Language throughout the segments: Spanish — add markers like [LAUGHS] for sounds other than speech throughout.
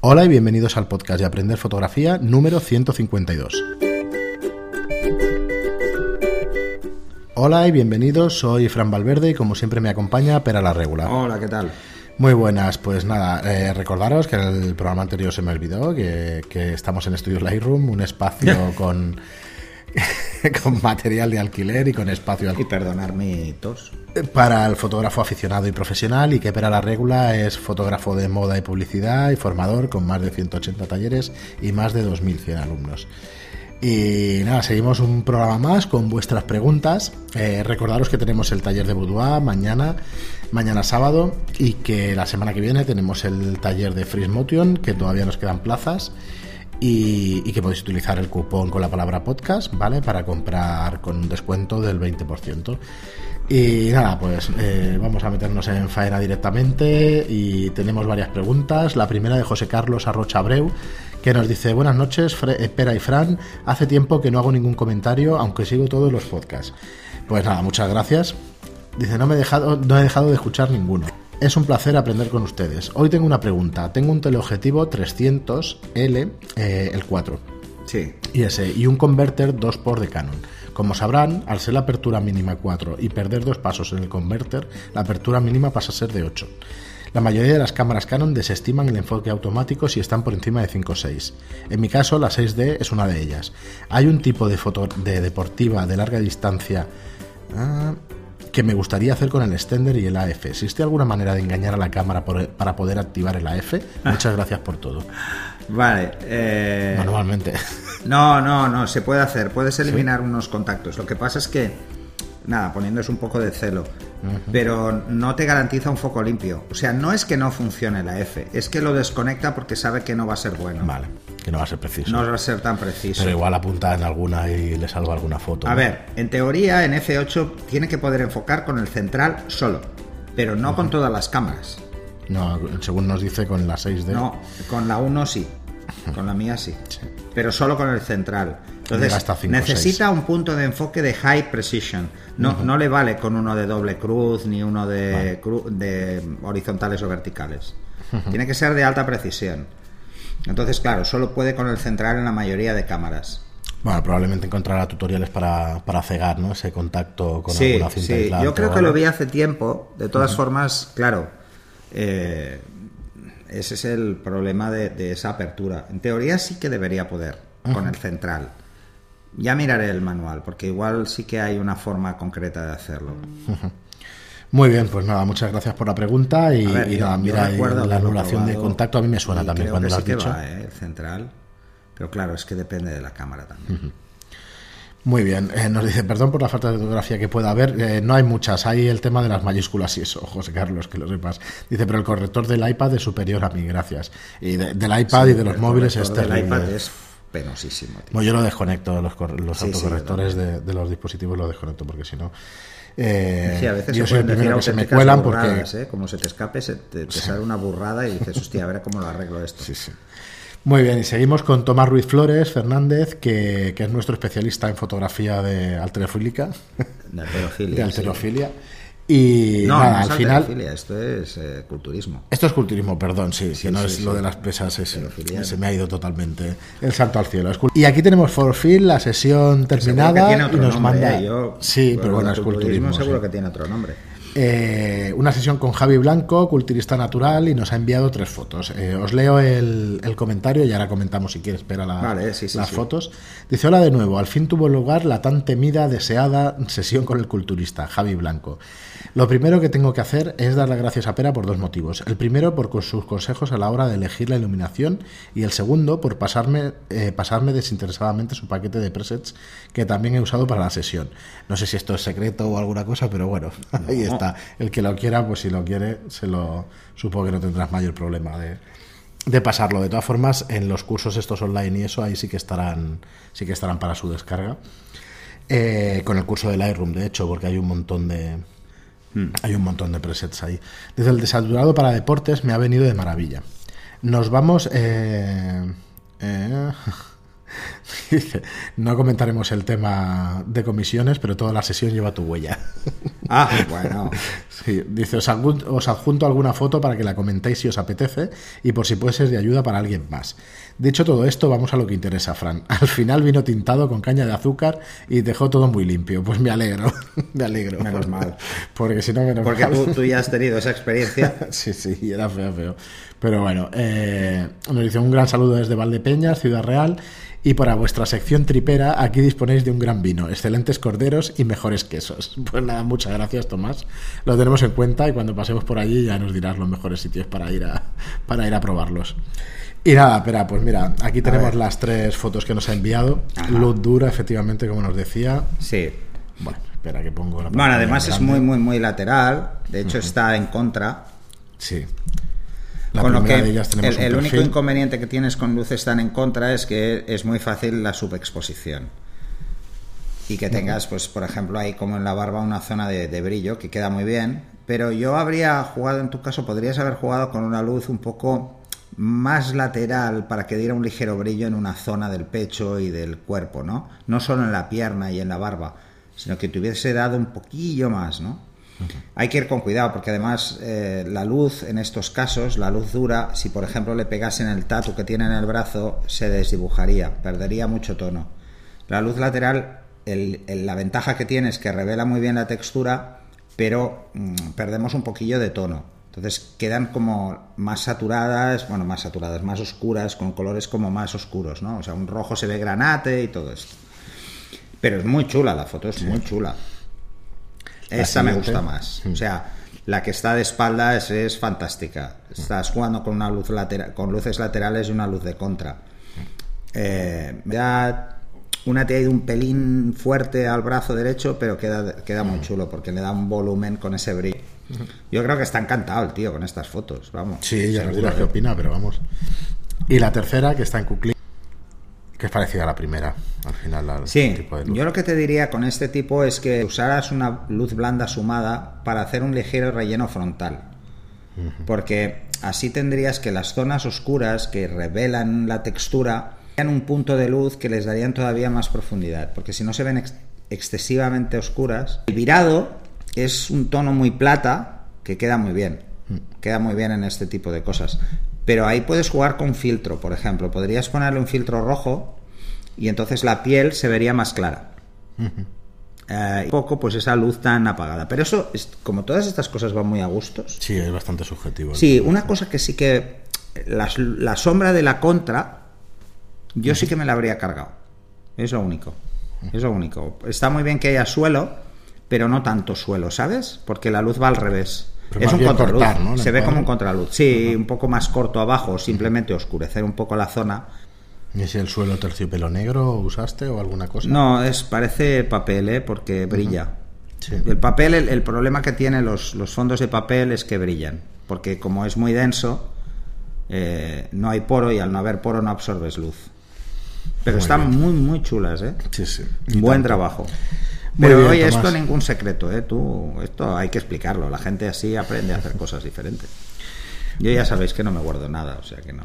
Hola y bienvenidos al podcast de Aprender Fotografía número 152. Hola y bienvenidos, soy Fran Valverde y como siempre me acompaña Pera la Regula. Hola, ¿qué tal? Muy buenas, pues nada, eh, recordaros que en el programa anterior se me olvidó que, que estamos en Estudios Lightroom, un espacio [LAUGHS] con, [LAUGHS] con material de alquiler y con espacio Y perdonar mi tos. para el fotógrafo aficionado y profesional y que Pera la Regula es fotógrafo de moda y publicidad y formador con más de 180 talleres y más de 2.100 alumnos. Y nada, seguimos un programa más con vuestras preguntas. Eh, recordaros que tenemos el taller de Boudoir mañana, mañana sábado, y que la semana que viene tenemos el taller de Freeze Motion, que todavía nos quedan plazas, y, que podéis utilizar el cupón con la palabra podcast, ¿vale? Para comprar con un descuento del 20%. Y nada, pues eh, vamos a meternos en faena directamente y tenemos varias preguntas. La primera de José Carlos Arrocha Abreu, que nos dice, buenas noches, Fre- eh, Pera y Fran, hace tiempo que no hago ningún comentario, aunque sigo todos los podcasts. Pues nada, muchas gracias. Dice, no me he dejado, no he dejado de escuchar ninguno. Es un placer aprender con ustedes. Hoy tengo una pregunta. Tengo un teleobjetivo 300L, eh, el 4 Sí. y ese y un converter 2x de Canon. Como sabrán, al ser la apertura mínima 4 y perder dos pasos en el converter, la apertura mínima pasa a ser de 8. La mayoría de las cámaras Canon desestiman el enfoque automático si están por encima de 5 o 6. En mi caso, la 6D es una de ellas. Hay un tipo de foto de deportiva de larga distancia ah, que me gustaría hacer con el extender y el AF. ¿Existe alguna manera de engañar a la cámara por- para poder activar el AF? Muchas gracias por todo. [LAUGHS] Vale. eh, Manualmente. No, no, no, se puede hacer. Puedes eliminar unos contactos. Lo que pasa es que, nada, poniéndose un poco de celo, pero no te garantiza un foco limpio. O sea, no es que no funcione la F, es que lo desconecta porque sabe que no va a ser bueno. Vale, que no va a ser preciso. No va a ser tan preciso. Pero igual apunta en alguna y le salva alguna foto. A ¿no? ver, en teoría en F8 tiene que poder enfocar con el central solo, pero no con todas las cámaras. No, según nos dice con la 6D. No, con la 1 sí. [LAUGHS] Con la mía sí. Pero solo con el central. Entonces, cinco, necesita un punto de enfoque de high precision. No, no le vale con uno de doble cruz ni uno de, cru- de horizontales o verticales. Tiene que ser de alta precisión. Entonces, claro, solo puede con el central en la mayoría de cámaras. Bueno, probablemente encontrará tutoriales para, para cegar, ¿no? Ese contacto con Sí, alguna cinta sí. Yo creo que lo vi hace tiempo. De todas formas, claro, eh, ese es el problema de, de esa apertura. En teoría sí que debería poder con el central. Ya miraré el manual, porque igual sí que hay una forma concreta de hacerlo. [LAUGHS] Muy bien, pues nada, muchas gracias por la pregunta y, ver, y yo- nada, mira, y la anulación de contacto a mí me suena también cuando lo sí has que dicho. va, ¿eh? el central. Pero claro, es que depende de la cámara también. Muy bien, eh, nos dice, perdón por la falta de ortografía que pueda haber, eh, no hay muchas, hay el tema de las mayúsculas y eso, [LAUGHS] José Carlos, que lo sepas. Dice, pero el corrector del iPad es superior a mí, gracias. Y de- del iPad y de los móviles es terrible. Penosísimo. tío. Bueno, yo lo desconecto, los, los Sí, sí, autocorrectores de, de los dispositivos los desconecto porque si no... eh, Sí, a veces yo se soy el primero que se me cuelan porque... burradas, ¿eh? Como se te escape, se te, te sale una burrada y dices, hostia, a ver cómo lo arreglo esto. Sí, sí. Muy bien, y seguimos con Tomás Ruiz Flores Fernández, que, que es nuestro especialista en fotografía de alterofílica, De alterofilia. de sí. Y No, nada, no al final... esto es eh, culturismo. Esto es culturismo, perdón, sí, que no sí, es sí. lo de las pesas, es- Alterofilia, se me ha ido totalmente el salto al cielo. Y aquí tenemos For Phil, la sesión terminada que tiene y otro nos nombre, manda... ¿eh? Yo, sí, pero bueno, es culturismo culturismo. seguro sí. que tiene otro nombre. Eh, una sesión con Javi Blanco, culturista natural, y nos ha enviado tres fotos. Eh, os leo el, el comentario y ahora comentamos si quieres ver a la- Vale, sí, sí, las sí. fotos. Dice, hola de nuevo, al fin tuvo lugar la tan temida, deseada sesión con el culturista, Javi Blanco. Lo primero que tengo que hacer es dar las gracias a Pera por dos motivos. El primero, por sus consejos a la hora de elegir la iluminación, y el segundo, por pasarme, eh, pasarme desinteresadamente su paquete de presets que también he usado para la sesión. No sé si esto es secreto o alguna cosa, pero bueno, [LAUGHS] ahí está. El que lo quiera, pues si lo quiere, se lo supongo que no tendrás mayor problema de, de pasarlo. De todas formas, en los cursos estos online y eso, ahí sí que estarán, sí que estarán para su descarga. Eh, con el curso de Lightroom, de hecho, porque hay un montón de hay un montón de presets ahí. Desde el desaturado para deportes me ha venido de maravilla. Nos vamos. eh, eh, Dice, [LAUGHS] no comentaremos el tema de comisiones, pero toda la sesión lleva tu huella. [LAUGHS] Ah, bueno. Sí, dice, os adjunto, os adjunto alguna foto para que la comentéis si os apetece y por si puede ser de ayuda para alguien más. Dicho todo esto, vamos a lo que interesa, Fran. [LAUGHS] Al final vino tintado con caña de azúcar y dejó todo muy limpio. Pues me alegro, [LAUGHS] me alegro. Menos [LAUGHS] mal. Porque si no, menos Porque mal. tú, tú ya has tenido esa experiencia. Sí, sí, era feo, feo. Pero bueno, eh, nos dice un gran saludo desde Valdepeñas, Ciudad Real. Y para vuestra sección tripera, aquí disponéis de un gran vino, excelentes corderos y mejores quesos. Pues nada, muchas gracias, Tomás. Lo tenemos en cuenta y cuando pasemos por allí ya nos dirás los mejores sitios para ir a, para ir a probarlos. Y nada, espera, pues mira, aquí tenemos las tres fotos que nos ha enviado. Ajá. Luz dura, efectivamente, como nos decía. Sí. Bueno, espera que pongo la Bueno, además es muy, muy, muy lateral. De hecho, está en contra. Sí. La con lo que de ellas el, el único inconveniente que tienes con luces tan en contra es que es muy fácil la subexposición. Y que tengas, pues, por ejemplo, ahí como en la barba una zona de, de brillo que queda muy bien. Pero yo habría jugado, en tu caso, podrías haber jugado con una luz un poco más lateral para que diera un ligero brillo en una zona del pecho y del cuerpo, ¿no? No solo en la pierna y en la barba, sino que te hubiese dado un poquillo más, ¿no? Hay que ir con cuidado porque además eh, la luz en estos casos, la luz dura, si por ejemplo le pegasen el tatu que tiene en el brazo, se desdibujaría, perdería mucho tono. La luz lateral, el- el- la ventaja que tiene es que revela muy bien la textura, pero mm, perdemos un poquillo de tono. Entonces quedan como más saturadas, bueno, más saturadas, más oscuras, con colores como más oscuros, ¿no? O sea, un rojo se ve granate y todo esto. Pero es muy chula la foto, es muy chula. La Esta me gusta más. O sea, la que está de espaldas es fantástica. Estás jugando con una luz lateral, con luces laterales y una luz de contra. Eh, ya una te ha ido un pelín fuerte al brazo derecho, pero queda, queda muy chulo porque le da un volumen con ese brillo. Yo creo que está encantado el tío con estas fotos, vamos. Sí, ya nos Seguro, dirás qué opina, pero vamos. Y la tercera, que está en Cuclí, que es parecida a la primera, al final. la- Sí, tipo de luz. yo lo que te diría con este tipo es que usaras una luz blanda sumada para hacer un ligero relleno frontal. Porque así tendrías que las zonas oscuras que revelan la textura tengan un punto de luz que les darían todavía más profundidad. Porque si no se ven ex- excesivamente oscuras. El virado es un tono muy plata que queda muy bien. Queda muy bien en este tipo de cosas. Pero ahí puedes jugar con filtro, por ejemplo. Podrías ponerle un filtro rojo y entonces la piel se vería más clara. Eh, y un poco pues esa luz tan apagada. Pero eso, es, como todas estas cosas van muy a gustos. Sí, es bastante subjetivo. Sí, una cosa que sí que la, la sombra de la contra, yo sí que me la habría cargado. Es lo único. Es lo único. Está muy bien que haya suelo, pero no tanto suelo, ¿sabes? Porque la luz va al revés. Pero es un contraluz. cortar, ¿no? Se ve como un contraluz. Sí, un poco más corto abajo, simplemente oscurecer un poco la zona. ¿Y si el suelo terciopelo negro usaste o alguna cosa? No, es parece papel, ¿eh? Porque brilla. Sí. El papel, el, el problema que tienen los, los fondos de papel es que brillan. Porque como es muy denso, eh, no hay poro y al no haber poro no absorbes luz. Pero Muy están bien. muy, muy chulas, ¿eh? Sí, sí. Y Buen tanto. trabajo. Muy Pero bien, oye, Tomás. esto ningún secreto, ¿eh? Tú, esto hay que explicarlo. La gente así aprende a hacer cosas diferentes. Yo ya sabéis que no me guardo nada, o sea que no.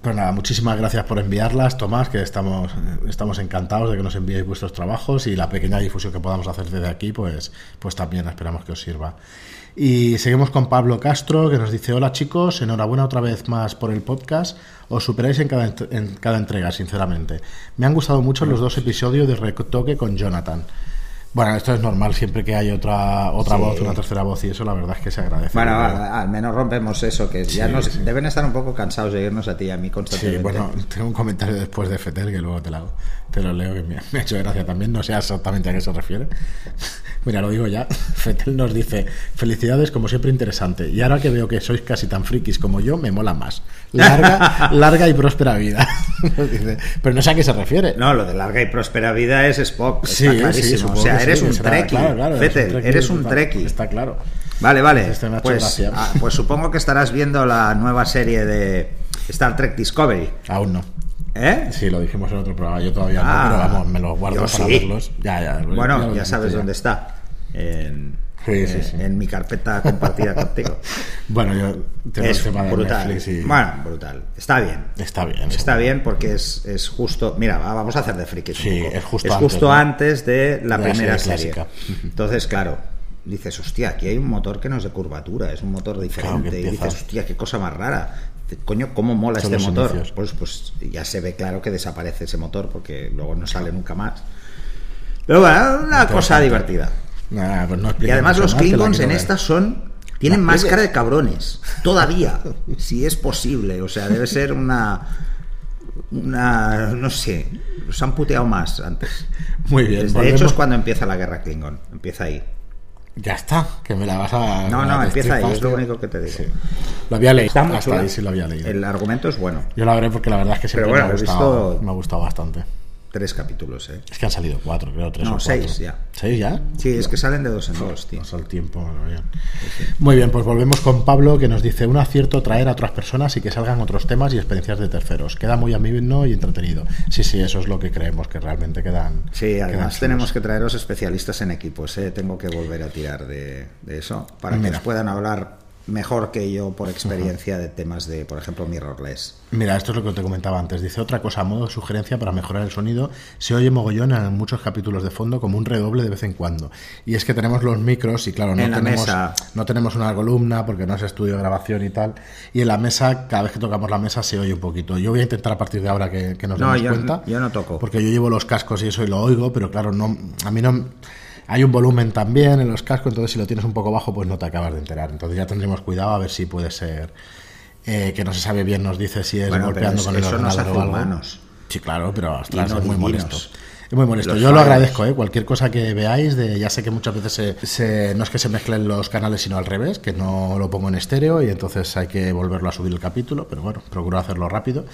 Pues nada, muchísimas gracias por enviarlas, Tomás, que estamos, estamos encantados de que nos enviéis vuestros trabajos y la pequeña difusión que podamos hacer desde aquí, pues, pues también esperamos que os sirva. Y seguimos con Pablo Castro, que nos dice, hola chicos, enhorabuena otra vez más por el podcast, os superáis en cada, en cada entrega, sinceramente. Me han gustado mucho los dos episodios de Retoque con Jonathan. Bueno, esto es normal, siempre que hay otra, otra Sí. voz, una tercera voz y eso, la verdad es que se agradece. Bueno, al, menos rompemos eso, que ya Sí, nos sí. deben estar un poco cansados de irnos a ti y a mí Sí, constantemente. bueno, tengo un comentario después de Fetel que luego te lo, te lo leo que me, ha hecho gracia también, no sé exactamente a qué se refiere. [LAUGHS] Mira, lo digo ya. [LAUGHS] Fetel nos dice, felicidades como siempre interesante. Y ahora que veo que sois casi tan frikis como yo, me mola más. Larga, [LAUGHS] larga y próspera vida. Dice, pero no sé a qué se refiere. No, lo de larga y próspera vida es Spock, Sí, está sí, clarísimo. supongo o sea, eres sí, un será- claro, claro, eres Fettel, un treki, eres un está- treki. Está claro. Vale, vale. Este Pues, ah, pues supongo que estarás viendo la nueva serie de Star Trek Discovery. Aún no. ¿Eh? Sí, lo dijimos en otro programa, yo todavía Ah, no, pero vamos, me lo guardo para sí. verlos. Ya, ya, Bueno, ya sabes dónde está. En, Sí, sí, sí. en mi carpeta compartida [LAUGHS] contigo. Bueno, yo tengo Es el tema de brutal. Netflix y Bueno, brutal. Está bien. está bien. Está seguro. bien porque es, es justo. Mira, va- vamos a hacer de friki. Sí, es justo antes, ¿no? antes de la De la primera serie. [LAUGHS] Entonces, claro, dices, hostia, aquí hay un motor que no es de curvatura, es un motor diferente. y dices, hostia, qué cosa más rara. Coño, ¿cómo mola Son este motor? inicios. Pues, pues ya se ve claro que desaparece ese motor porque luego no sale nunca más. Pero bueno, una cosa Interesante. divertida. Nah, pues no Y además los Klingons en ver. estas son... Tienen máscara de cabrones. Todavía. [LAUGHS] si es posible. O sea, debe ser una... Una... No sé. Los han puteado más antes. Muy bien. De hecho es cuando empieza la guerra Klingon. Empieza ahí. Ya está, que me la vas a... No, no, empieza ahí. Es lo único que te digo. Sí. Lo había leído. Hasta ahí sí lo había leído. El argumento es bueno. Yo la veré porque la verdad es que siempre bueno, me, ha gustado, visto- me ha gustado bastante. Tres capítulos, ¿eh? Es que han salido cuatro, creo, tres No, o cuatro. seis ya. ¿Seis ya? Sí, es que salen de dos en dos, tío. Pasa el tiempo, bueno, bien. Muy bien, pues volvemos con Pablo que nos dice un acierto traer a otras personas y que salgan otros temas y experiencias de terceros. Queda muy ameno y entretenido. Sí, sí, eso es lo que creemos que realmente quedan. Sí, además tenemos que traeros especialistas en equipos. ¿eh? Tengo que volver a tirar de, de eso para que Mira. os puedan hablar mejor que yo por experiencia de temas de, por ejemplo, mirrorless. Mira, esto es lo que te comentaba antes. Dice otra cosa a modo de sugerencia para mejorar el sonido. Se oye mogollón en muchos capítulos de fondo como un redoble de vez en cuando. Y es que tenemos los micros y claro, no En la tenemos mesa. no tenemos una columna porque no es estudio de grabación y tal. Y en la mesa, cada vez que tocamos la mesa se oye un poquito. Yo voy a intentar a partir de ahora que, que nos No, demos yo- cuenta. yo no toco. Porque yo llevo los cascos y eso y lo oigo, pero claro, no a mí no hay un volumen también en los cascos, entonces si lo tienes un poco bajo, pues no te acabas de enterar. Entonces ya tendremos cuidado a ver si puede ser eh, que no se sabe bien, nos dice si es Bueno, golpeando es- con el ordenador o algo. humanos. Sí, claro, pero ostras, no es muy divinos. molesto. Es muy molesto. Los Yo lo agradezco, ¿eh? cualquier cosa que veáis. De, ya sé que muchas veces se, se- no es que se mezclen los canales, sino al revés, que no lo pongo en estéreo y entonces hay que volverlo a subir el capítulo, pero bueno, procuro hacerlo rápido.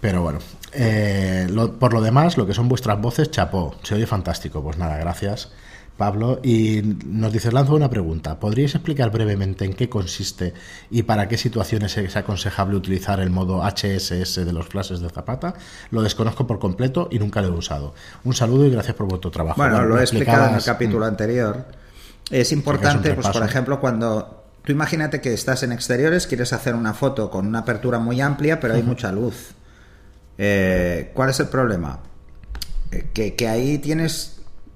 Pero bueno, eh, lo- por lo demás, lo que son vuestras voces, chapó, se oye fantástico. Pues nada, gracias, Pablo. Y nos dices, lanzo una pregunta. ¿Podríais explicar brevemente en qué consiste y para qué situaciones es aconsejable utilizar el modo HSS de los flashes de Zapata? Lo desconozco por completo y nunca lo he usado. Un saludo y gracias por vuestro trabajo. Bueno, lo he explicado en el capítulo anterior. Es importante, pues por ejemplo, cuando tú imagínate que estás en exteriores, quieres hacer una foto con una apertura muy amplia, pero hay mucha luz. Eh, ¿Cuál es el problema? Eh, que, que ahí tienes, mm,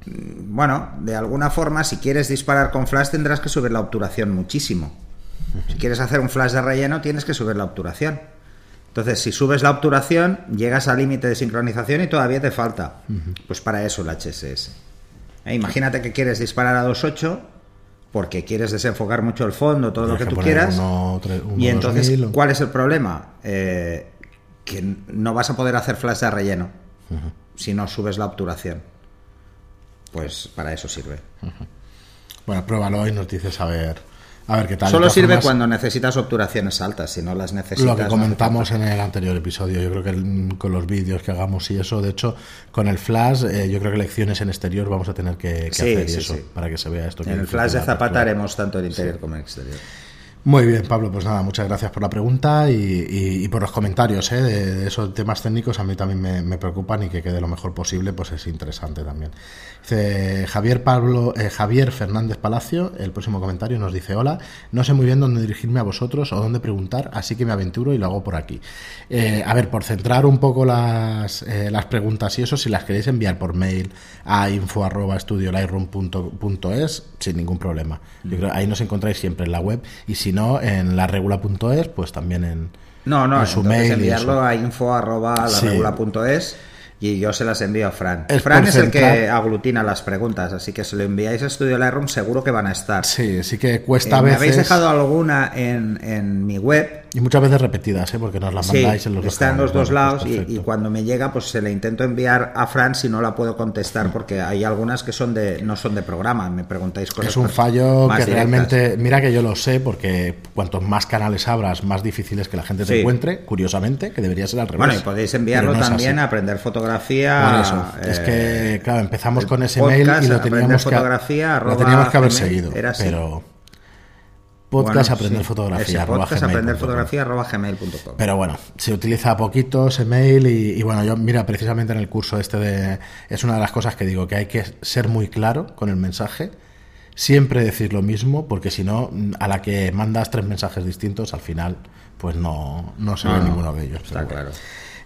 bueno, de alguna forma, si quieres disparar con flash tendrás que subir la obturación muchísimo. Si quieres hacer un flash de relleno, tienes que subir la obturación. Entonces, si subes la obturación, llegas al límite de sincronización y todavía te falta. Pues para eso el HSS. Eh, imagínate que quieres disparar a 2.8 porque quieres desenfocar mucho el fondo, todo lo que que tú quieras. uno, tre- uno, y entonces, 2000 o- ¿cuál es el problema? Eh, que no vas a poder hacer flash de relleno si no subes la obturación. Pues para eso sirve. Bueno, pruébalo y nos dices a ver, a ver qué tal. Solo sirve formas, cuando necesitas obturaciones altas, si no las necesitas. Lo que no comentamos en el anterior episodio, yo creo que el- con los vídeos que hagamos y eso, de hecho, con el flash, eh, yo creo que lecciones en exterior vamos a tener que, que Sí, hacer y sí, eso, sí. para que se vea esto. que En el flash de Zapata haremos tanto el interior como el exterior. Muy bien, Pablo, pues nada, muchas gracias por la pregunta y, por los comentarios ¿eh? de, esos temas técnicos. A mí también me, preocupan y que quede lo mejor posible, pues es interesante también. Javier Pablo, eh, Javier Fernández Palacio, el próximo comentario nos dice: Hola, no sé muy bien dónde dirigirme a vosotros o dónde preguntar, así que me aventuro y lo hago por aquí. Eh, a ver, por centrar un poco las, eh, las preguntas y eso, si las queréis enviar por mail a info.studiolightroom.es, sin ningún problema. Yo creo, ahí nos encontráis siempre en la web y si no, en laregula.es, pues también en, No, no, en su mail. enviarlo a info arroba Sí. laregula.es y yo se las envío a Fran. Es Fran es el que aglutina las preguntas, así que si lo enviáis a Estudio Lightroom seguro que van a estar. Sí, sí que Eh, cuesta a ¿Me habéis dejado alguna en, en mi web? Y muchas veces repetidas, ¿eh? porque nos las Sí, mandáis en los dos está en los dos Bueno, lados pues y, cuando me llega pues se le intento enviar a Fran si no la puedo contestar porque hay algunas que son de no son de programa, me preguntáis cosas Es un fallo que directas. realmente, mira que yo lo sé, porque cuantos más canales abras, más difícil es que la gente te Sí. encuentre, curiosamente, que debería ser al revés. Bueno, y podéis enviarlo no también a aprender fotografía. Por eso, es eh, que, claro, empezamos con ese podcast, mail y lo teníamos que, fotografía, lo teníamos que haber seguido, era así. pero podcast bueno, aprender sí, fotografía, ese podcast aprender fotografía arroba gmail.com. Pero bueno, se utiliza poquito ese mail y, y bueno, yo mira, precisamente en el curso este de... Es una de las cosas que digo, que hay que ser muy claro con el mensaje. siempre decir lo mismo, porque si no, a la que mandas tres mensajes distintos, al final, pues no, no se ve ninguno de ellos. Está claro.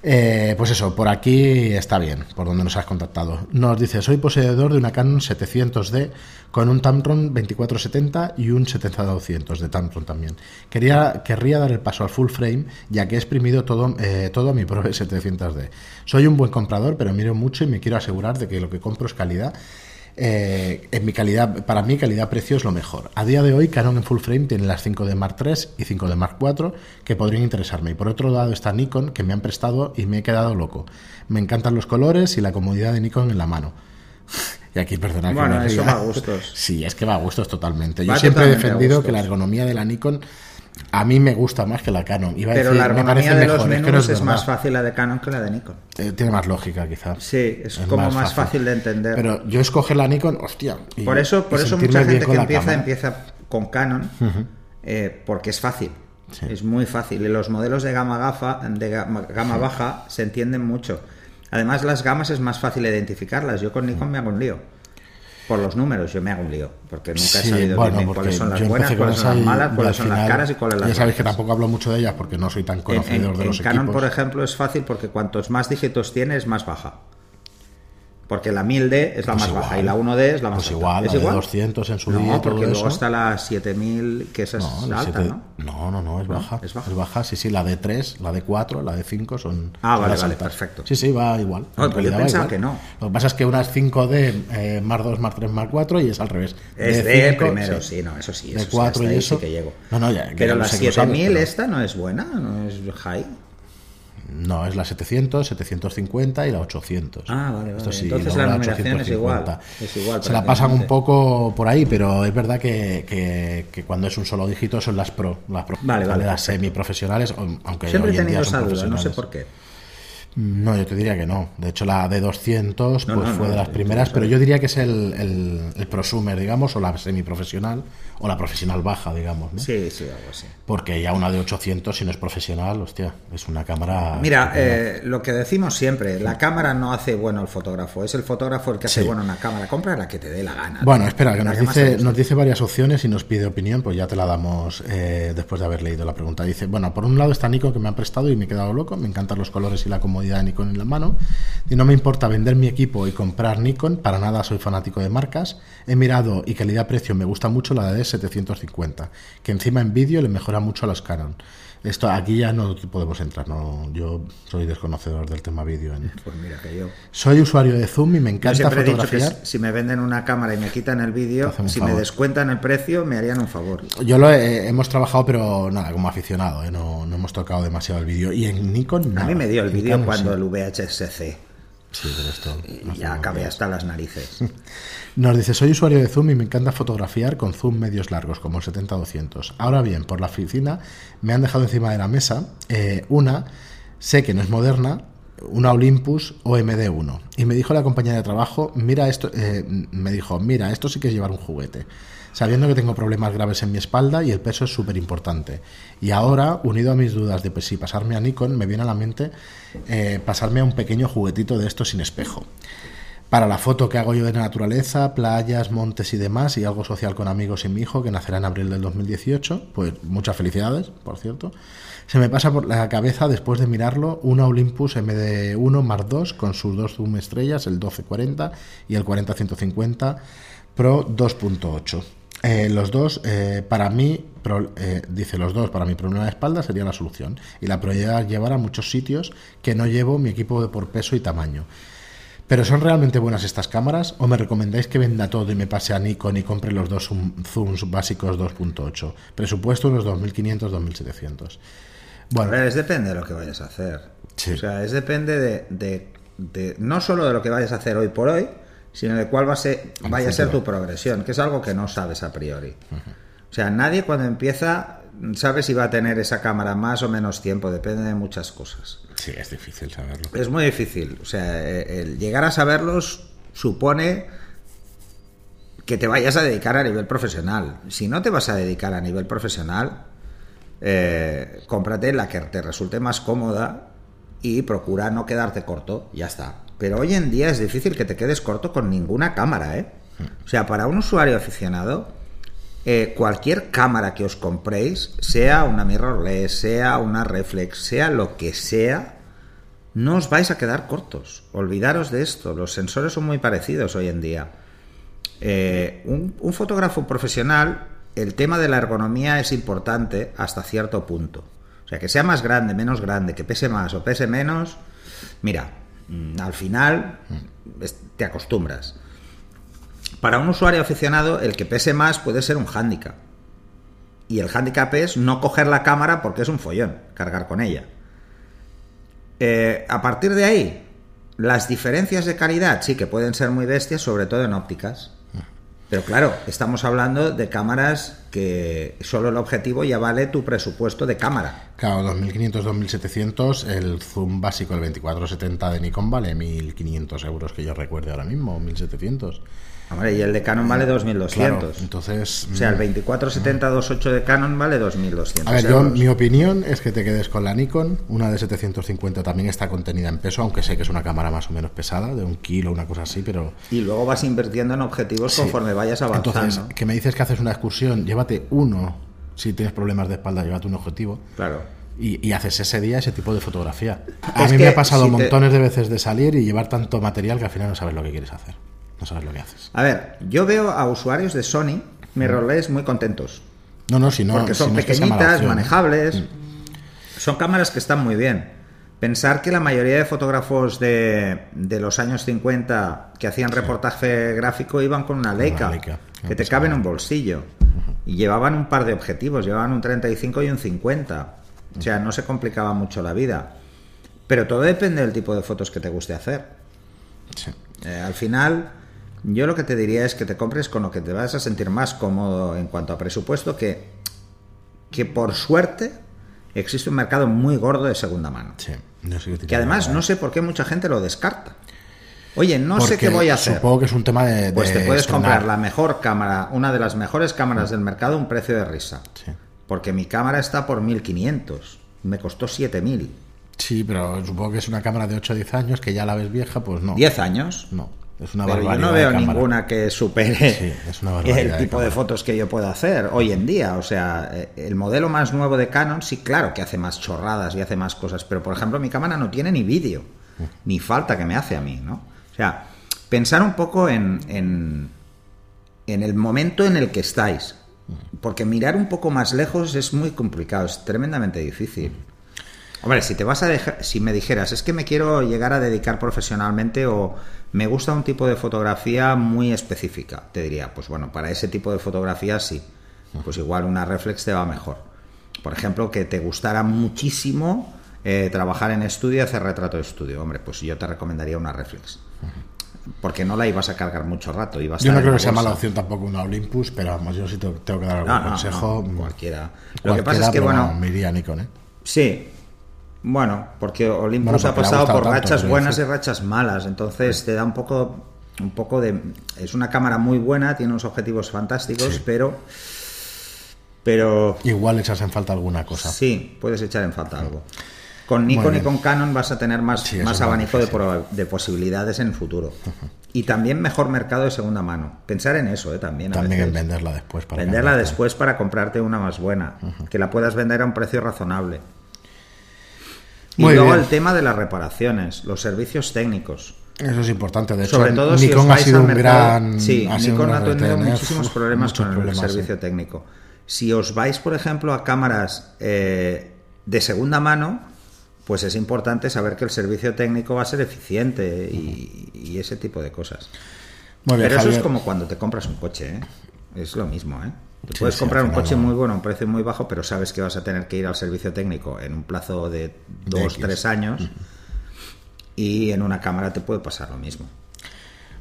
Eh, pues eso, por aquí está bien, por donde nos has contactado. Nos dice, soy poseedor de una Canon 700D con un Tamron 2470 y un 70-200 de Tamron también. Quería, querría dar el paso al full frame, ya que he exprimido todo, eh, todo a mi [LAUGHS] Pro 700D. Soy un buen comprador, pero miro mucho y me quiero asegurar de que lo que compro es calidad eh, en mi calidad, para mí calidad-precio es lo mejor. A día de hoy Canon en full frame tiene las 5 de Mark III y 5 de Mark IV que podrían interesarme. Y por otro lado está Nikon que me han prestado y me he quedado loco. Me encantan los colores y la comodidad de Nikon en la mano. [LAUGHS] Y aquí, perdona bueno, eso va a gustos. [LAUGHS] Sí, es que va a gustos totalmente. Yo siempre he defendido que la ergonomía de la Nikon a mí me gusta más que la Canon. Iba Pero la ergonomía de los menús es, más fácil la de Canon que la de Nikon. Eh, tiene más lógica, quizás. Sí, es, como más, fácil. de entender. Pero yo escoger la Nikon, hostia. por eso, por eso mucha gente que empieza, empieza con Canon, eh, porque es fácil. Es muy fácil. Y los modelos de gama, gafa, de gama, baja se entienden mucho. Además, las gamas es más fácil identificarlas. Yo con Nikon me hago un lío por los números yo me hago un lío, porque nunca he sabido bien, cuáles son las buenas, cuáles son las malas, cuáles son las caras y cuáles las Ya sabéis que tampoco hablo mucho de ellas porque no soy tan conocedor de los en Canon, por ejemplo, es fácil porque cuantos más dígitos tienes, más baja. Porque la 1000D es la pues más baja y la 1D es la más pues igual, ¿Es igual? 200 en su no, día porque luego está la 7000 que esa es alta, ¿no? No, no, no, es baja. ¿Es baja? Es baja, sí, sí, la de 3, la de 4, la de 5 son Ah, vale, vale, perfecto. Sí, sí, va igual. No, pero yo pensaba que no. Lo que pasa es que una es 5D eh, más 2 más 3 más 4 y es al revés. Es de, primero, sí. no, eso sí, eso de 4 y eso. Sí que llego. No, no, ya, pero la 7000 esta no es buena, no es high. No, es la 700, 750 y la 800. Ah, vale, vale. Entonces la numeración es igual, es igual. Se la pasan un poco por ahí, pero es verdad que, que, cuando es un solo dígito son las pro, las pro, vale, vale, las semiprofesionales, aunque Siempre hoy he tenido esa duda, no sé por qué. No, yo te diría que no. De hecho, la de 200 pues fue de las primeras, pero yo diría que es el, el, prosumer, digamos, o la semiprofesional, o la profesional baja, digamos. ¿no? Sí, sí, algo así. Porque ya una de 800, si no es profesional, hostia, es una cámara... Mira, eh, lo que decimos siempre, la cámara no hace bueno el fotógrafo, es el fotógrafo el que hace bueno una cámara. Compra la que te dé la gana. Bueno, espera, que nos dice, nos dice varias opciones y nos pide opinión, pues ya te la damos eh, después de haber leído la pregunta. Dice, bueno, por un lado está Nico que me ha prestado y me he quedado loco, me encantan los colores y la comodidad de Nikon en la mano. Y no me importa vender mi equipo y comprar Nikon, para nada soy fanático de marcas. He mirado y calidad-precio me gusta mucho la de 750, que encima en vídeo le mejora mucho a los Canon. Esto aquí ya no podemos entrar, no, yo soy desconocedor del tema vídeo. Pues mira que yo. Soy usuario de Zoom y me encanta fotografiar. si me venden una cámara y me quitan el vídeo, si me descuentan el precio, me harían un favor. Yo lo hemos trabajado, pero nada, como aficionado, ¿eh? no, no, hemos tocado demasiado el vídeo. Y en Nikon, A mí me dio el vídeo cuando el VHS-C. Sí, pero esto. Y ya acabé hasta las narices. [LAUGHS] Nos dice: Soy usuario de Zoom y me encanta fotografiar con Zoom medios largos, como el 70-200. Ahora bien, por la oficina me han dejado encima de la mesa eh, una, sé que no es moderna, una Olympus OMD1. Y me dijo la compañía de trabajo: Mira esto, eh, me dijo: Mira, esto sí que es llevar un juguete sabiendo que tengo problemas graves en mi espalda y el peso es súper importante. Y ahora, unido a mis dudas de si pasarme a Nikon, me viene a la mente eh, pasarme a un pequeño juguetito de esto sin espejo. Para la foto que hago yo de la naturaleza, playas, montes y demás, y algo social con amigos y mi hijo, que nacerá en abril del 2018, pues muchas felicidades, por cierto. Se me pasa por la cabeza, después de mirarlo, una Olympus MD1 Mark II con sus dos zoom estrellas, el 1240 y el 40-150 Pro 2.8. Eh, los dos, eh, para mí, eh, dice los dos, para mi problema de espalda sería la solución. Y la prioridad llevar a muchos sitios que no llevo mi equipo por peso y tamaño. ¿Pero son realmente buenas estas cámaras? ¿O me recomendáis que venda todo y me pase a Nikon y compre los dos zooms básicos 2.8? Presupuesto unos 2.500, 2.700. Bueno. es depende de lo que vayas a hacer. O sea, es depende de, de, no solo de lo que vayas a hacer hoy por hoy, sino de cuál va a ser, vaya a ser tu progresión, que es algo que no sabes a priori. O sea, nadie cuando empieza sabe si va a tener esa cámara más o menos tiempo, depende de muchas cosas. Sí, es difícil saberlo. Es muy difícil. O sea, eh, el llegar a saberlos supone que te vayas a dedicar a nivel profesional. Si no te vas a dedicar a nivel profesional, eh, cómprate la que te resulte más cómoda y procura no quedarte corto, ya está. Pero hoy en día es difícil que te quedes corto con ninguna cámara, ¿eh? O sea, para un usuario aficionado, eh, cualquier cámara que os compréis, sea una mirrorless, sea una reflex, sea lo que sea, no os vais a quedar cortos. Olvidaros de esto. Los sensores son muy parecidos hoy en día. Eh, un, un fotógrafo profesional, el tema de la ergonomía es importante hasta cierto punto. O sea, que sea más grande, menos grande, que pese más o pese menos, mira, mm, al final es- te acostumbras. Para un usuario aficionado, el que pese más puede ser un hándicap. Y el hándicap es no coger la cámara porque es un follón cargar con ella. Eh, a partir de ahí, las diferencias de calidad sí que pueden ser muy bestias, sobre todo en ópticas. Pero claro, estamos hablando de cámaras que solo el objetivo ya vale tu presupuesto de cámara. Claro, 2500, 2700, el zoom básico, el 2470 de Nikon vale 1500 euros, que yo recuerde ahora mismo, 1700. Hombre, y el de Canon vale 2200. Claro, entonces. O sea, el mm, 2470-28 de Canon vale 2200 A ver, yo, euros. mi opinión es que te quedes con la Nikon. Una de 750 también está contenida en peso, aunque sé que es una cámara más o menos pesada, de un kilo, una cosa así, pero. Y luego vas invirtiendo en objetivos Sí. conforme vayas avanzando. Entonces, que me dices que haces una excursión, llévate uno. Si tienes problemas de espalda, llévate un objetivo. Claro. Y, y haces ese día ese tipo de fotografía. A Es mí me ha pasado si te- montones de veces de salir y llevar tanto material que al final no sabes lo que quieres hacer. No sabes lo que haces. A ver, yo veo a usuarios de Sony mirrorless muy contentos. No, no, si no. porque son si no pequeñitas, manejables. Son cámaras que están muy bien. Pensar que la mayoría de fotógrafos de, de los años 50 que hacían reportaje gráfico iban con una Leica, Leica, que te cabe en un bolsillo. Y llevaban un par de objetivos, llevaban un 35 y un 50. O sea, no se complicaba mucho la vida. Pero todo depende del tipo de fotos que te guste hacer. Sí. Eh, al final, yo lo que te diría es que te compres con lo que te vas a sentir más cómodo en cuanto a presupuesto, que, que por suerte existe un mercado muy gordo de segunda mano. Sí, que además no sé por qué mucha gente lo descarta. Oye, no sé qué voy a hacer. Supongo que es un tema de. Pues te puedes estrenar. comprar la mejor cámara, una de las mejores cámaras del mercado, a un precio de risa. Sí. Porque mi cámara está por 1500. Me costó 7000. Sí, pero supongo que es una cámara de 8 o 10 años que ya la ves vieja, pues no. 10 años. No, es una Pero yo no veo ninguna que supere Sí, es una barbaridad el tipo de, fotos que yo puedo hacer hoy en día. O sea, eh, el modelo más nuevo de Canon, sí, claro que hace más chorradas y hace más cosas, pero por ejemplo, mi cámara no tiene ni vídeo, ni falta que me hace a mí, ¿no? O sea, pensar un poco en, en, en el momento en el que estáis. Porque mirar un poco más lejos es muy complicado, es tremendamente difícil. Hombre, si te vas a dejar, si me dijeras, es que me quiero llegar a dedicar profesionalmente o me gusta un tipo de fotografía muy específica, te diría, pues bueno, para ese tipo de fotografía sí, pues igual una reflex te va mejor. Por ejemplo, que te gustara muchísimo eh, trabajar en estudio y hacer retrato de estudio, hombre, pues yo te recomendaría una reflex. Porque no la ibas a cargar mucho rato. Yo no creo que sea mala opción tampoco una Olympus, pero vamos, yo sí te- tengo que dar algún No, no, consejo. no, cualquiera. Lo que pasa es que, bueno, me iría Nikon, ¿eh? Sí. Bueno, porque Olympus Bueno, porque ha pasado por tanto, rachas buenas y rachas malas, entonces te da un poco un poco de es una cámara muy buena, tiene unos objetivos fantásticos, pero pero Igual echas en falta alguna cosa. sí, puedes echar en falta algo. Con Nikon y con Canon vas a tener más, Sí, más abanico de, posibilidades en el futuro. Y también mejor mercado de segunda mano. Pensar en eso, ¿eh? También. a También en venderla después. Para Venderla cambiarte. después para comprarte una más buena. Que la puedas vender a un precio razonable. Y luego bien. el tema de las reparaciones, los servicios técnicos. Eso es importante. De hecho, Sobre todo si Nikon ha vais sido al un mercado. gran. sí, ha Nikon ha gran tenido retener, muchísimos problemas con problemas, el servicio sí. técnico. Si os vais, por ejemplo, a cámaras eh, de segunda mano, pues es importante saber que el servicio técnico va a ser eficiente y, y ese tipo de cosas. Muy bien, Pero eso es como cuando te compras un coche, ¿eh? Es lo mismo, ¿eh? Te puedes sí, comprar un coche muy bueno a un precio muy bajo, pero sabes que vas a tener que ir al servicio técnico en un plazo de dos, X. tres años. Y en una cámara te puede pasar lo mismo.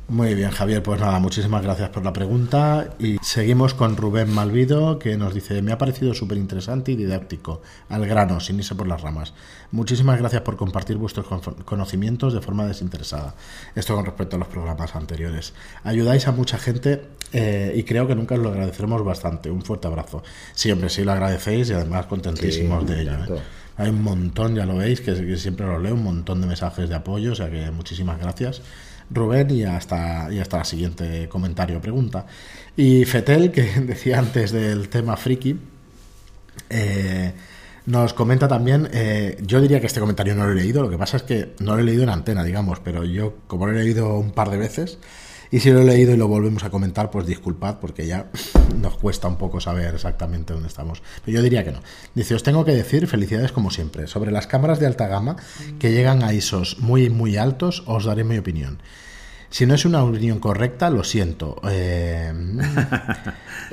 Muy bien, Javier, pues nada, muchísimas gracias por la pregunta. Y seguimos con Rubén Malvido, que nos dice, me ha parecido súper interesante y didáctico, al grano, sin irse por las ramas. Muchísimas gracias por compartir vuestros con- conocimientos de forma desinteresada. Esto con respecto a los programas anteriores. Ayudáis a mucha gente eh, y creo que nunca os lo agradeceremos bastante. Un fuerte abrazo. Sí, hombre, sí lo agradecéis y además contentísimos Sí, de ello. ¿eh? Hay un montón, ya lo veis, que, que siempre lo leo, un montón de mensajes de apoyo, o sea que muchísimas gracias. Rubén y hasta, y hasta la siguiente comentario o pregunta. Y Fetel, que [LAUGHS] decía antes del tema friki, eh, nos comenta también, eh, yo diría que este comentario no lo he leído, lo que pasa es que no lo he leído en antena, digamos, pero yo como lo he leído un par de veces, y si lo he leído y lo volvemos a comentar, pues disculpad, porque ya [LAUGHS] nos cuesta un poco saber exactamente dónde estamos. Pero yo diría que no. Dice, os tengo que decir, felicidades como siempre. Sobre las cámaras de alta gama que llegan a ISOs muy, muy altos, os daré mi opinión. Si no es una opinión correcta, lo siento. Eh,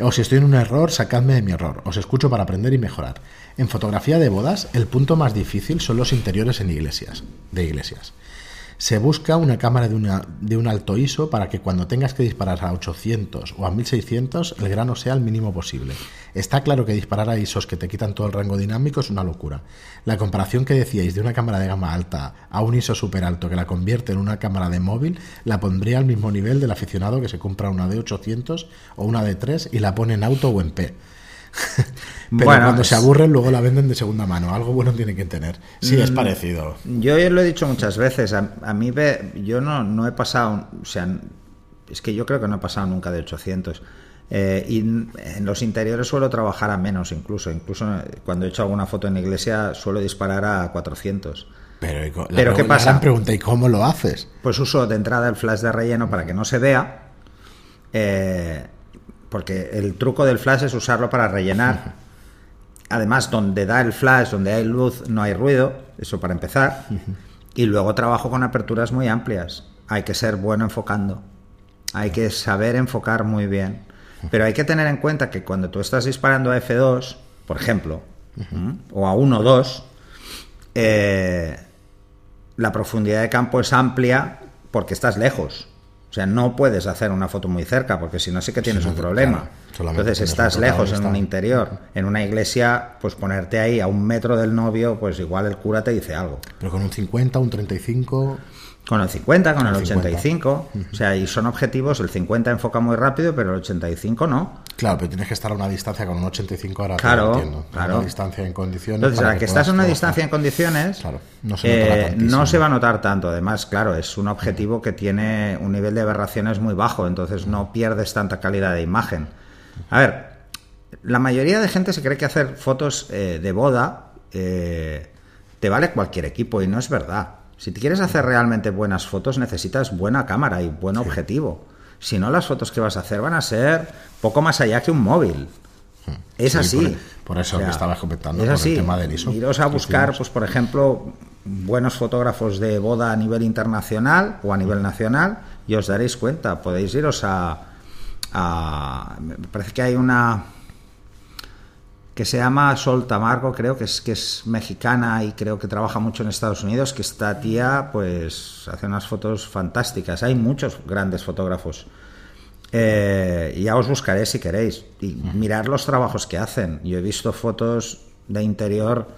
o si estoy en un error, sacadme de mi error. Os escucho para aprender y mejorar. En fotografía de bodas, el punto más difícil son los interiores en iglesias, de iglesias. Se busca una cámara de, una, de un alto ISO para que cuando tengas que disparar a 800 o a 1600 el grano sea el mínimo posible. Está claro que disparar a ISOs que te quitan todo el rango dinámico es una locura. La comparación que decíais de una cámara de gama alta a un ISO súper alto que la convierte en una cámara de móvil la pondría al mismo nivel del aficionado que se compra una de 800 o una de 3 y la pone en auto o en P. [LAUGHS] Pero cuando se aburren, luego la venden de segunda mano. Algo bueno tiene que tener. Sí, es mm, parecido. Yo lo he dicho muchas veces. A, mí, yo no, no he pasado. O sea, es que yo creo que no he pasado nunca de 800. Eh, y en los interiores suelo trabajar a menos, incluso. Incluso cuando he hecho alguna foto en la iglesia, suelo disparar a 400. Pero, Pero ¿qué pasa? La pregunta, ¿y cómo lo haces? Pues uso de entrada el flash de relleno para que no se vea. Eh, porque el truco del flash es usarlo para rellenar. [LAUGHS] Además, donde da el flash, donde hay luz, no hay ruido, eso para empezar. [LAUGHS] Y luego trabajo con aperturas muy amplias. Hay que ser bueno enfocando. Hay que saber enfocar muy bien. Pero hay que tener en cuenta que cuando tú estás disparando a F2, por ejemplo, o a 1-2, eh, la profundidad de campo es amplia porque estás lejos. O sea, no puedes hacer una foto muy cerca porque si no sí que tienes un problema. Entonces estás lejos en un interior. En una iglesia, pues ponerte ahí a un metro del novio, pues igual el cura te dice algo. Pero con un 50, un 35... Con el 50, con el 85. O sea, y son objetivos, el 50 enfoca muy rápido, pero el 85 no. Claro, pero tienes que estar a una distancia con un 85 ahora. Claro, entiendo. claro. Una distancia en condiciones. Entonces, a la que, estás a una distancia en condiciones, no, se, eh, no se va a notar tanto. Además, claro, es un objetivo que tiene un nivel de aberraciones muy bajo, entonces no pierdes tanta calidad de imagen. A ver, la mayoría de gente se cree que hacer fotos eh, de boda eh, te vale cualquier equipo y no es verdad. Si te quieres hacer realmente buenas fotos, necesitas buena cámara y buen objetivo. Si no, las fotos que vas a hacer van a ser poco más allá que un móvil. Hmm. Es así. Por, eso que estabas comentando, es así. el tema del ISO. Iros a buscar, pues por ejemplo, buenos fotógrafos de boda a nivel internacional o a nivel nacional y os daréis cuenta. Podéis iros a, a me parece que hay una que se llama Sol Tamargo, creo que es, que es mexicana y creo que trabaja mucho en Estados Unidos, que esta tía pues hace unas fotos fantásticas. Hay muchos grandes fotógrafos. Eh, ya os buscaré si queréis. Y mirar los trabajos que hacen. Yo he visto fotos de interior,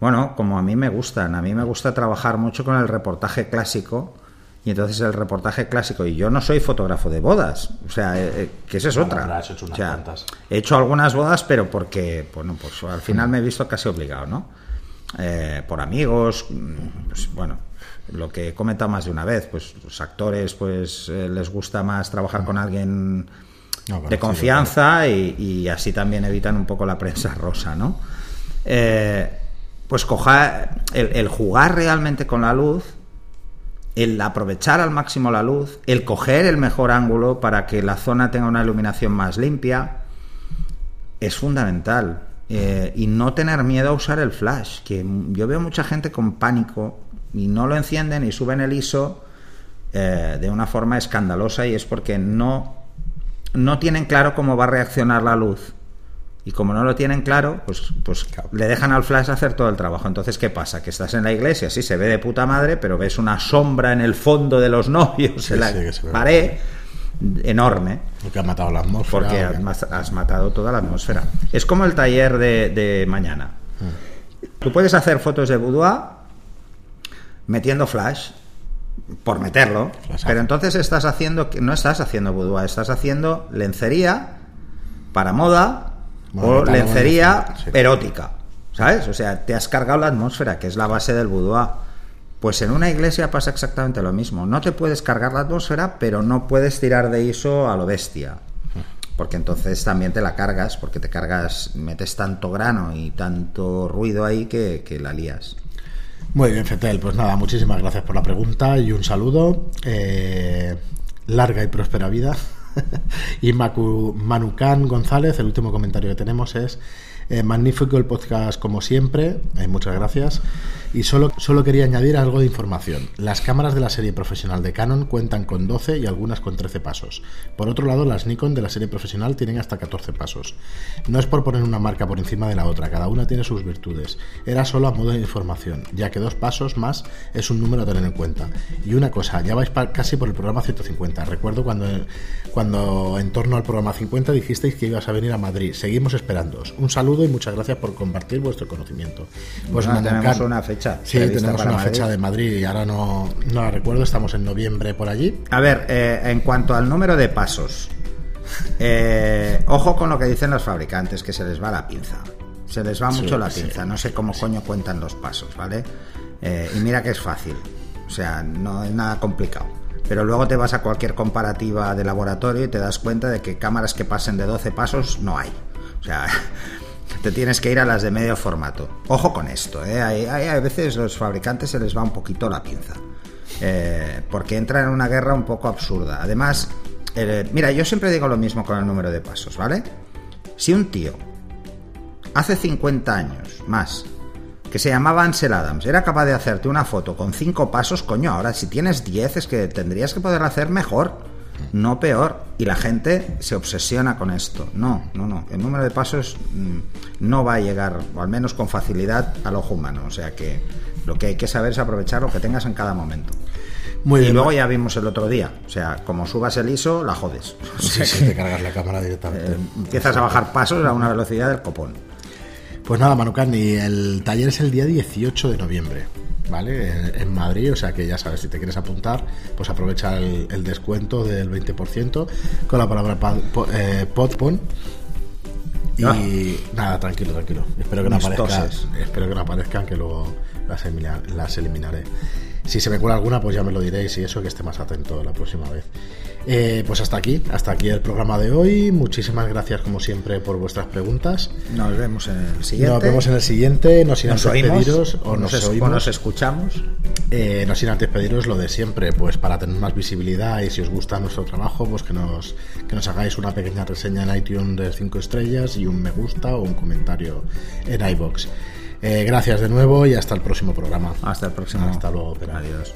bueno, como a mí me gustan. A mí me gusta trabajar mucho con el reportaje clásico y entonces el reportaje clásico, y yo no soy fotógrafo de bodas, o sea, eh, eh, que esa es otra. he hecho algunas bodas, pero porque, bueno, pues al final me he visto casi obligado, ¿no? Eh, por amigos, mm, pues, bueno, lo que he comentado más de una vez, pues los actores, pues les gusta más trabajar con alguien de confianza y, así también evitan un poco la prensa rosa, ¿no? pues coja el jugar realmente con la luz el aprovechar al máximo la luz, el coger el mejor ángulo para que la zona tenga una iluminación más limpia, es fundamental. Eh, y no tener miedo a usar el flash, que yo veo mucha gente con pánico y no lo encienden y suben el ISO eh, de una forma escandalosa y es porque no, no tienen claro cómo va a reaccionar la luz y como no lo tienen claro, pues, pues le dejan al flash hacer todo el trabajo. Entonces, ¿qué pasa? Que estás en la iglesia, sí se ve de puta madre, pero ves una sombra en el fondo de los [LAUGHS] novios, en la pared, enorme. Porque ha matado la atmósfera. Porque has, matado toda la atmósfera. Es como el taller de, mañana. Mm. Tú puedes hacer fotos de boudoir metiendo flash, por meterlo, pero entonces estás haciendo, no estás haciendo boudoir, estás haciendo lencería para moda o lencería erótica, ¿sabes? O sea, te has cargado la atmósfera, que es la base del boudoir. Pues en una iglesia pasa exactamente lo mismo. No te puedes cargar la atmósfera, pero no puedes tirar de ISO a lo bestia. Porque entonces también te la cargas, porque te cargas, metes tanto grano y tanto ruido ahí que, que la lías. Muy bien, Fetel. Pues nada, muchísimas gracias por la pregunta y un saludo. Eh, larga y próspera vida. [LAUGHS] y Manucán González, el último comentario que tenemos es eh, magnífico el podcast como siempre, eh, muchas gracias. Y solo, solo quería añadir algo de información. Las cámaras de la serie profesional de Canon cuentan con 12 y algunas con 13 pasos. Por otro lado, las Nikon de la serie profesional tienen hasta 14 pasos. No es por poner una marca por encima de la otra, cada una tiene sus virtudes. Era solo a modo de información, ya que dos pasos más es un número a tener en cuenta. Y una cosa, ya vais casi por el programa 150. Recuerdo cuando, cuando en torno al programa 50 dijisteis que ibas a venir a Madrid. Seguimos esperándoos. Un saludo y muchas gracias por compartir vuestro conocimiento. Pues tenemos una fecha Sí, tenemos una fecha de Madrid y ahora no, no la recuerdo, estamos en noviembre por allí. A ver, eh, en cuanto al número de pasos, eh, ojo con lo que dicen los fabricantes, que se les va la pinza. Se les va mucho la pinza, no sé cómo coño cuentan los pasos, ¿vale? Eh, y mira que es fácil, o sea, no es nada complicado. Pero luego te vas a cualquier comparativa de laboratorio y te das cuenta de que cámaras que pasen de 12 pasos no hay. O sea, te tienes que ir a las de medio formato. Ojo con esto, ¿eh? hay, a veces los fabricantes se les va un poquito la pinza. Eh, porque entran en una guerra un poco absurda. Además, mira, yo siempre digo lo mismo con el número de pasos, ¿vale? Si un tío hace 50 años más que se llamaba Ansel Adams era capaz de hacerte una foto con 5 pasos, coño, ahora si tienes 10 es que tendrías que poder hacer mejor no peor. Y la gente se obsesiona con esto. No, no, no. El número de pasos mm, no va a llegar, o al menos con facilidad, al ojo humano. O sea que lo que hay que saber es aprovechar lo que tengas en cada momento. Muy y luego ya vimos el otro día. O sea, como subas el ISO, la jodes. Sí, [LAUGHS] te cargas la cámara directamente. Eh, empiezas a bajar pasos a una velocidad del copón. Pues nada, Manucán, y el taller es el día 18 de noviembre. ¿vale? En, Madrid, o sea que ya sabes, si te quieres apuntar, pues aprovecha el, descuento del 20% con la palabra eh, podpon. Y ah. nada, tranquilo, tranquilo. Espero que no aparezcan, espero que no aparezcan, que luego las, las eliminaré. Si se me cuela alguna, pues ya me lo diréis y eso, que esté más atento la próxima vez. Eh, pues hasta aquí, hasta aquí el programa de hoy. Muchísimas gracias, como siempre, por vuestras preguntas. Nos vemos en el siguiente. Nos vemos en el siguiente. No sin antes pediros, o nos, nos escuchamos. Eh, no sin antes pediros lo de siempre, pues para tener más visibilidad y si os gusta nuestro trabajo, pues que nos, que nos hagáis una pequeña reseña en iTunes de 5 estrellas y un me gusta o un comentario en iBox. Eh, gracias de nuevo y hasta el próximo programa. Hasta el próximo. Hasta luego. Adiós.